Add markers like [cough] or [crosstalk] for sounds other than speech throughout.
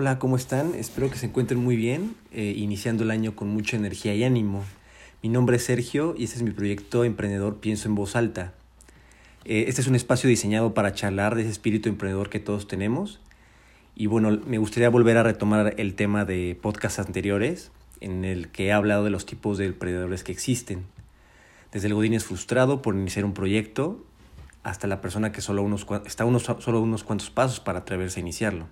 Hola, ¿cómo están? Espero que se encuentren muy bien, eh, iniciando el año con mucha energía y ánimo. Mi nombre es Sergio y este es mi proyecto Emprendedor Pienso en Voz Alta. Eh, este es un espacio diseñado para charlar de ese espíritu emprendedor que todos tenemos. Y bueno, me gustaría volver a retomar el tema de podcasts anteriores, en el que he hablado de los tipos de emprendedores que existen. Desde el godín frustrado por iniciar un proyecto hasta la persona que solo unos, está unos, solo unos cuantos pasos para atreverse a iniciarlo.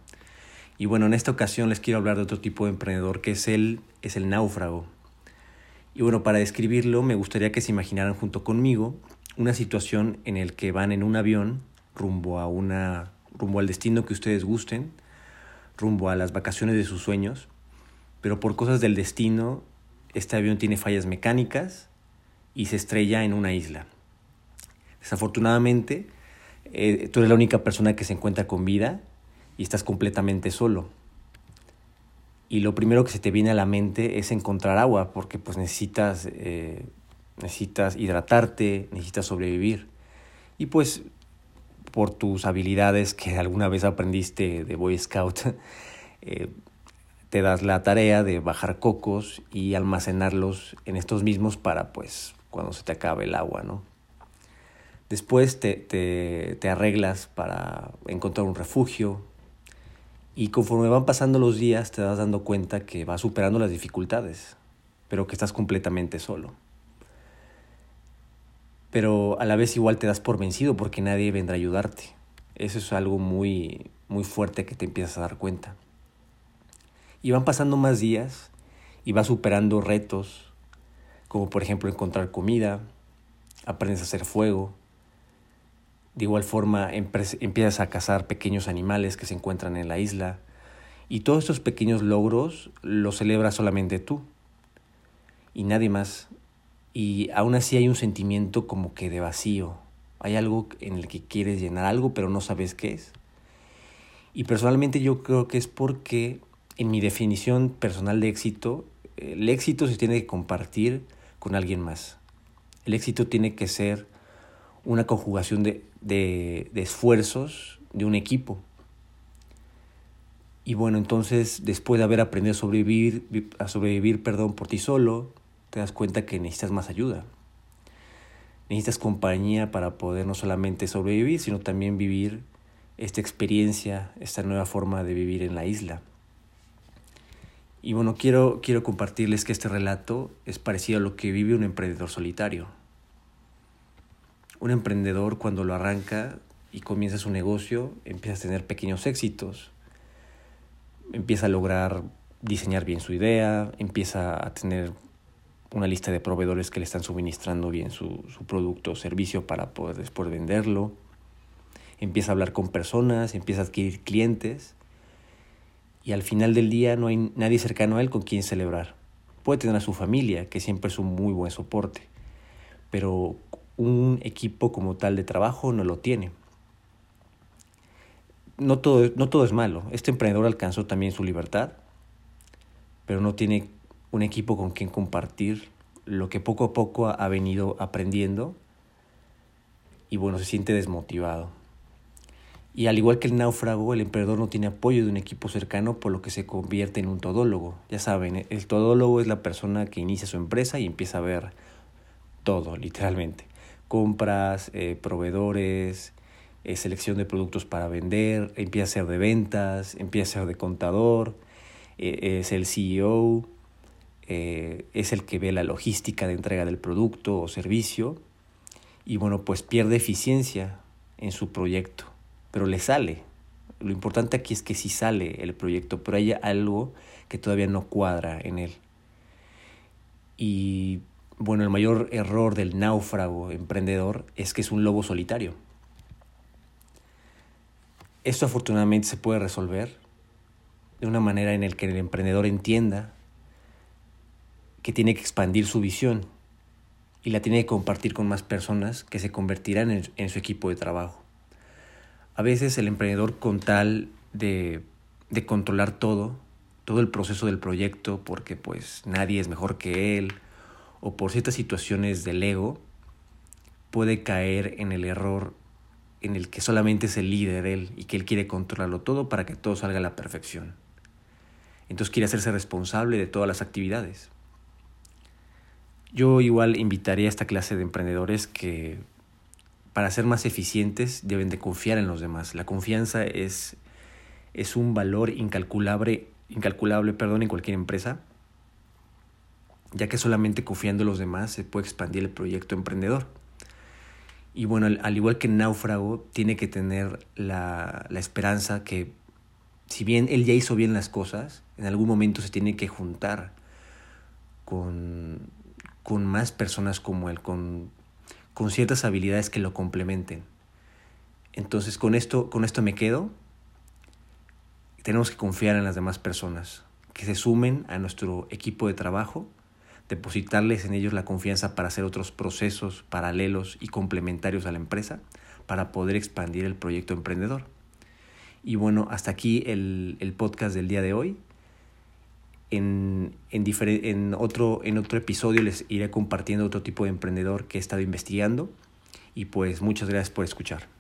Y bueno, en esta ocasión les quiero hablar de otro tipo de emprendedor que es el, es el náufrago. Y bueno, para describirlo me gustaría que se imaginaran junto conmigo una situación en el que van en un avión rumbo a una rumbo al destino que ustedes gusten, rumbo a las vacaciones de sus sueños, pero por cosas del destino este avión tiene fallas mecánicas y se estrella en una isla. Desafortunadamente, eh, tú eres la única persona que se encuentra con vida y estás completamente solo. Y lo primero que se te viene a la mente es encontrar agua, porque pues necesitas, eh, necesitas hidratarte, necesitas sobrevivir. Y pues por tus habilidades que alguna vez aprendiste de Boy Scout, [laughs] eh, te das la tarea de bajar cocos y almacenarlos en estos mismos para pues cuando se te acabe el agua, ¿no? Después te, te, te arreglas para encontrar un refugio y conforme van pasando los días te das dando cuenta que vas superando las dificultades, pero que estás completamente solo. Pero a la vez igual te das por vencido porque nadie vendrá a ayudarte. Eso es algo muy, muy fuerte que te empiezas a dar cuenta. Y van pasando más días y vas superando retos, como por ejemplo encontrar comida, aprendes a hacer fuego, de igual forma empiezas a cazar pequeños animales que se encuentran en la isla y todos estos pequeños logros los celebras solamente tú y nadie más. Y aún así hay un sentimiento como que de vacío. Hay algo en el que quieres llenar algo pero no sabes qué es. Y personalmente yo creo que es porque en mi definición personal de éxito, el éxito se tiene que compartir con alguien más. El éxito tiene que ser una conjugación de, de, esfuerzos de un equipo. Y bueno, entonces después de haber aprendido a sobrevivir, a sobrevivir perdón, por ti solo, te das cuenta que necesitas más ayuda. Necesitas compañía para poder no solamente sobrevivir, sino también vivir esta experiencia, esta nueva forma de vivir en la isla. Y bueno, quiero, quiero compartirles que este relato es parecido a lo que vive un emprendedor solitario. Un emprendedor cuando lo arranca y comienza su negocio, empieza a tener pequeños éxitos, empieza a lograr diseñar bien su idea, empieza a tener una lista de proveedores que le están suministrando bien su, su producto o servicio para poder después venderlo, empieza a hablar con personas, empieza a adquirir clientes y al final del día no hay nadie cercano a él con quien celebrar. Puede tener a su familia, que siempre es un muy buen soporte, pero un equipo como tal de trabajo no lo tiene. No todo, no todo es malo. Este emprendedor alcanzó también su libertad, pero no tiene un equipo con quien compartir lo que poco a poco ha venido aprendiendo y bueno, se siente desmotivado. Y al igual que el náufrago, el emprendedor no tiene apoyo de un equipo cercano, por lo que se convierte en un todólogo. Ya saben, el todólogo es la persona que inicia su empresa y empieza a ver todo, literalmente compras, eh, proveedores, eh, selección de productos para vender, empieza a ser de ventas, empieza a ser de contador, eh, es el CEO, es el que ve la logística de entrega del producto o servicio y bueno, pues pierde eficiencia en su proyecto, pero le sale. Lo importante aquí es que sí sale el proyecto, pero hay algo que todavía no cuadra en él. Y bueno, el mayor error del náufrago emprendedor es que es un lobo solitario. Esto afortunadamente se puede resolver de una manera en la que el emprendedor entienda que tiene que expandir su visión y la tiene que compartir con más personas que se convertirán en, su equipo de trabajo. A veces el emprendedor con tal de, de controlar todo, todo el proceso del proyecto, porque pues nadie es mejor que él, o por ciertas situaciones del ego, puede caer en el error en el que solamente es el líder él y que él quiere controlarlo todo para que todo salga a la perfección. Entonces quiere hacerse responsable de todas las actividades. Yo igual invitaría a esta clase de emprendedores que para ser más eficientes deben de confiar en los demás. La confianza es, es un valor incalculable, incalculable perdón, en cualquier empresa, ya que solamente confiando en los demás se puede expandir el proyecto emprendedor. Y bueno, al, igual que Náufrago, tiene que tener la, la esperanza que si bien él ya hizo bien las cosas, en algún momento se tiene que juntar con, con más personas como él, con, con ciertas habilidades que lo complementen. Entonces con esto, con esto me quedo. Tenemos que confiar en las demás personas, que se sumen a nuestro equipo de trabajo depositarles en ellos la confianza para hacer otros procesos paralelos y complementarios a la empresa para poder expandir el proyecto emprendedor. Y bueno, hasta aquí el, el podcast del día de hoy. En, en, en, otro, en otro episodio les iré compartiendo otro tipo de emprendedor que he estado investigando. Y pues muchas gracias por escuchar.